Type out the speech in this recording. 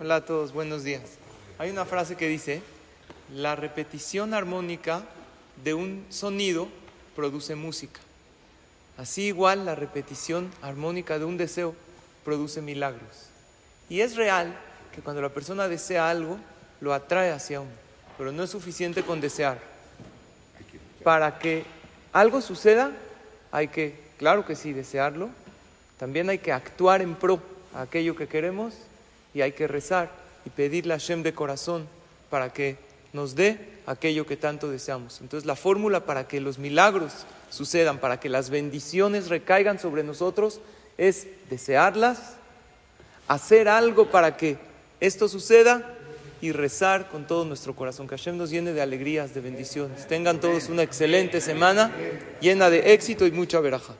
Hola a todos, buenos días. Hay una frase que dice, la repetición armónica de un sonido produce música. Así igual la repetición armónica de un deseo produce milagros. Y es real que cuando la persona desea algo, lo atrae hacia uno, pero no es suficiente con desear. Para que algo suceda, hay que, claro que sí, desearlo, también hay que actuar en pro a aquello que queremos y hay que rezar y pedirle a Hashem de corazón para que nos dé aquello que tanto deseamos. Entonces la fórmula para que los milagros sucedan, para que las bendiciones recaigan sobre nosotros, es desearlas, hacer algo para que esto suceda y rezar con todo nuestro corazón. Que Hashem nos llene de alegrías, de bendiciones. Tengan todos una excelente semana llena de éxito y mucha veraja.